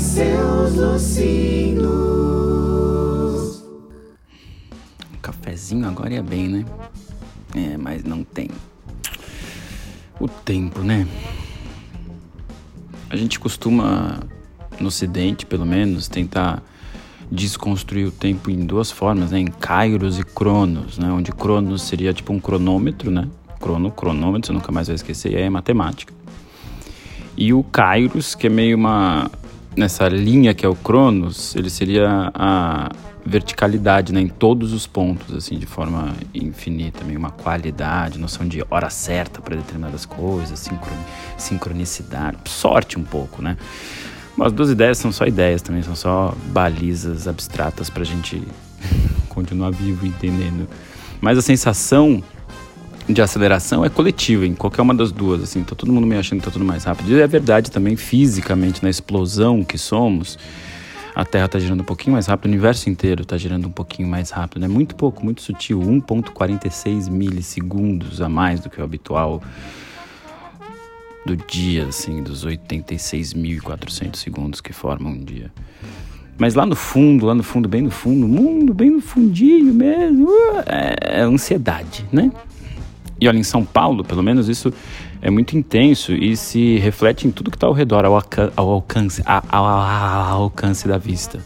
seus lucinos. Um cafezinho agora ia bem, né? É, mas não tem. O tempo, né? A gente costuma, no Ocidente pelo menos, tentar desconstruir o tempo em duas formas, né? Em kairos e cronos, né? Onde cronos seria tipo um cronômetro, né? Crono, cronômetro, você nunca mais vai esquecer, é matemática. E o kairos, que é meio uma Nessa linha que é o Cronos, ele seria a verticalidade, né? Em todos os pontos, assim, de forma infinita. Meio uma qualidade, noção de hora certa para determinadas coisas, sincronicidade. Sorte um pouco, né? As duas ideias são só ideias também, são só balizas abstratas para a gente continuar vivo entendendo. Mas a sensação de aceleração é coletiva em qualquer uma das duas, assim, tá todo mundo me achando que tá tudo mais rápido. E é verdade também fisicamente na explosão que somos. A Terra está girando um pouquinho mais rápido, o universo inteiro está girando um pouquinho mais rápido, né? Muito pouco, muito sutil, 1.46 milissegundos a mais do que o habitual do dia, assim, dos 86.400 segundos que formam um dia. Mas lá no fundo, lá no fundo, bem no fundo, mundo, bem no fundinho mesmo, uh, é, é ansiedade, né? E olha, em São Paulo, pelo menos, isso é muito intenso e se reflete em tudo que está ao redor, ao, ao alcance, ao, ao alcance da vista.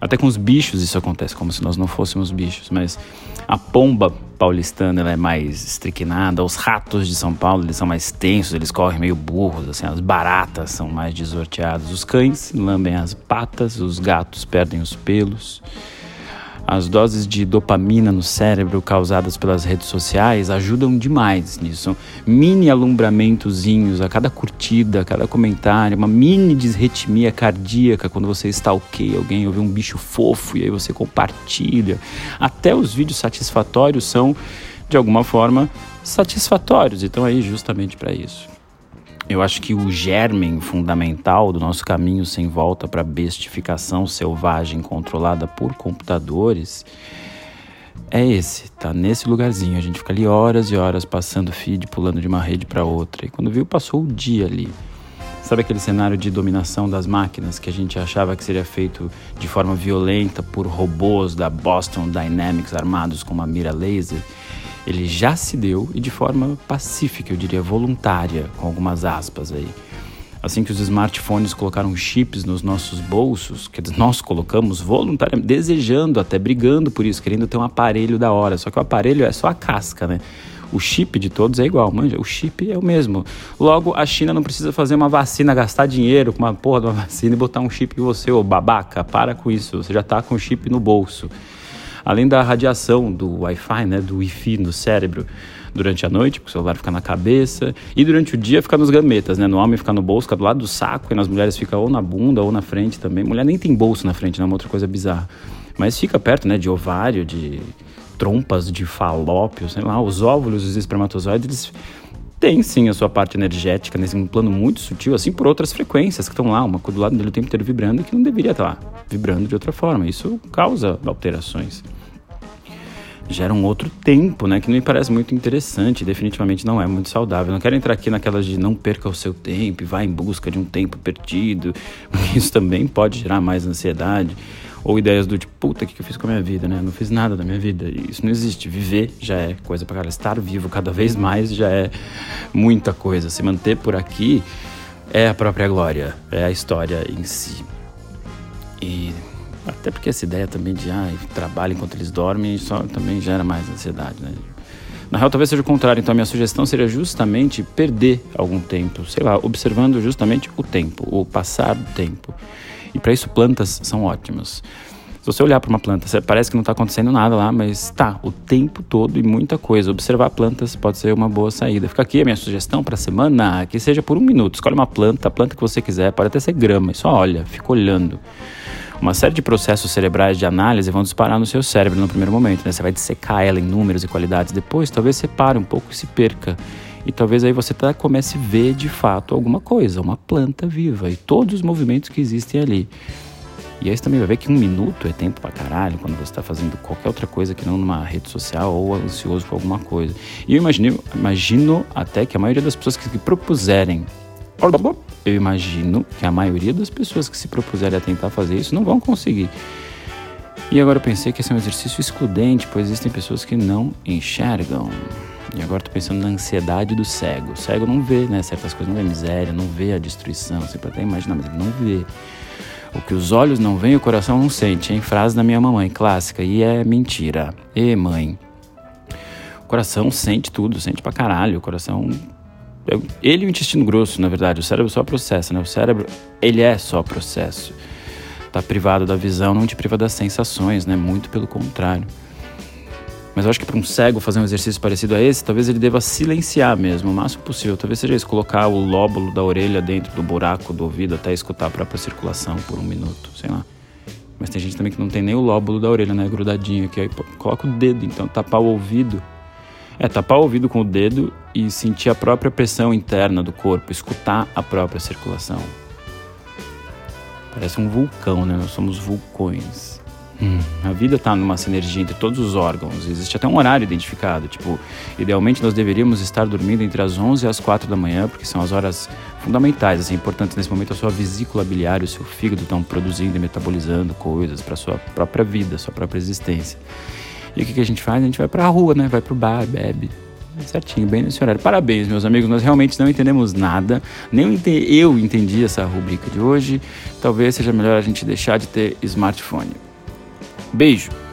Até com os bichos isso acontece, como se nós não fôssemos bichos, mas a pomba paulistana ela é mais estriquinada, os ratos de São Paulo eles são mais tensos, eles correm meio burros, assim, as baratas são mais desorteadas, os cães lambem as patas, os gatos perdem os pelos. As doses de dopamina no cérebro causadas pelas redes sociais ajudam demais nisso. Mini alumbramentozinhos a cada curtida, a cada comentário, uma mini desritmia cardíaca quando você ok, alguém ouve um bicho fofo e aí você compartilha. Até os vídeos satisfatórios são, de alguma forma, satisfatórios e estão aí justamente para isso. Eu acho que o germen fundamental do nosso caminho sem volta para a bestificação selvagem controlada por computadores é esse, tá nesse lugarzinho. A gente fica ali horas e horas passando feed, pulando de uma rede para outra. E quando viu, passou o dia ali. Sabe aquele cenário de dominação das máquinas que a gente achava que seria feito de forma violenta por robôs da Boston Dynamics armados com uma mira laser? Ele já se deu e de forma pacífica, eu diria voluntária, com algumas aspas aí. Assim que os smartphones colocaram chips nos nossos bolsos, que nós colocamos voluntariamente, desejando, até brigando por isso, querendo ter um aparelho da hora. Só que o aparelho é só a casca, né? O chip de todos é igual, manja. O chip é o mesmo. Logo, a China não precisa fazer uma vacina, gastar dinheiro com uma porra de uma vacina e botar um chip em você, ô babaca. Para com isso. Você já tá com o chip no bolso além da radiação do Wi-Fi, né, do Wi-Fi no cérebro durante a noite, porque o celular fica na cabeça, e durante o dia fica nos gametas, né? No homem fica no bolso, fica do lado do saco, e nas mulheres fica ou na bunda ou na frente também. Mulher nem tem bolso na frente, né? Uma outra coisa bizarra. Mas fica perto, né, de ovário, de trompas de falópio, sei lá, os óvulos, os espermatozoides, eles têm sim a sua parte energética nesse plano muito sutil, assim por outras frequências que estão lá, uma do lado dele o tempo inteiro vibrando que não deveria estar lá, vibrando de outra forma. Isso causa alterações gera um outro tempo, né? Que não me parece muito interessante, definitivamente não é muito saudável. não quero entrar aqui naquelas de não perca o seu tempo e vá em busca de um tempo perdido, isso também pode gerar mais ansiedade. Ou ideias do tipo, puta, o que eu fiz com a minha vida, né? Não fiz nada da minha vida. Isso não existe. Viver já é coisa para cara. Estar vivo cada vez mais já é muita coisa. Se manter por aqui é a própria glória, é a história em si. E até porque essa ideia também de ah, trabalho enquanto eles dormem só também gera mais ansiedade, né? Na real, talvez seja o contrário. Então, a minha sugestão seria justamente perder algum tempo, sei lá, observando justamente o tempo, o passar do tempo. E para isso, plantas são ótimas. Se você olhar para uma planta, parece que não está acontecendo nada lá, mas tá, o tempo todo e muita coisa. Observar plantas pode ser uma boa saída. Fica aqui a minha sugestão para a semana, que seja por um minuto. Escolhe uma planta, a planta que você quiser, pode até ser grama, e só olha, fica olhando uma série de processos cerebrais de análise vão disparar no seu cérebro no primeiro momento, né? Você vai dissecar ela em números e qualidades. Depois, talvez você pare um pouco e se perca. E talvez aí você tá, comece a ver de fato alguma coisa, uma planta viva e todos os movimentos que existem ali. E aí você também vai ver que um minuto é tempo pra caralho quando você está fazendo qualquer outra coisa que não numa rede social ou ansioso por alguma coisa. E eu imagino, imagino até que a maioria das pessoas que, que propuserem eu imagino que a maioria das pessoas que se propuserem a tentar fazer isso não vão conseguir. E agora eu pensei que esse é um exercício excludente, pois existem pessoas que não enxergam. E agora estou pensando na ansiedade do cego. O cego não vê né, certas coisas, não vê miséria, não vê a destruição. Você pode até imaginar, mas ele não vê. O que os olhos não veem, o coração não sente, hein? Frase da minha mamãe, clássica. E é mentira. E mãe. O coração sente tudo, sente pra caralho. O coração. Ele e o intestino grosso, na verdade. O cérebro só processa, né? O cérebro, ele é só processo. Tá privado da visão, não te priva das sensações, né? Muito pelo contrário. Mas eu acho que para um cego fazer um exercício parecido a esse, talvez ele deva silenciar mesmo, o máximo possível. Talvez seja isso, colocar o lóbulo da orelha dentro do buraco do ouvido até escutar a própria circulação por um minuto, sei lá. Mas tem gente também que não tem nem o lóbulo da orelha, né, grudadinho aqui. Aí coloca o dedo, então, tapar o ouvido. É, tapar o ouvido com o dedo e sentir a própria pressão interna do corpo, escutar a própria circulação. Parece um vulcão, né? Nós somos vulcões. Hum. A vida está numa sinergia entre todos os órgãos. Existe até um horário identificado. Tipo, idealmente nós deveríamos estar dormindo entre as 11 e as 4 da manhã, porque são as horas fundamentais, assim, importantes nesse momento. A sua vesícula biliar, o seu fígado estão produzindo e metabolizando coisas para sua própria vida, sua própria existência. E o que, que a gente faz? A gente vai para a rua, né? Vai para o bar, bebe, certinho, bem nesse horário. Parabéns, meus amigos. Nós realmente não entendemos nada. Nem eu entendi essa rubrica de hoje. Talvez seja melhor a gente deixar de ter smartphone. Beijo!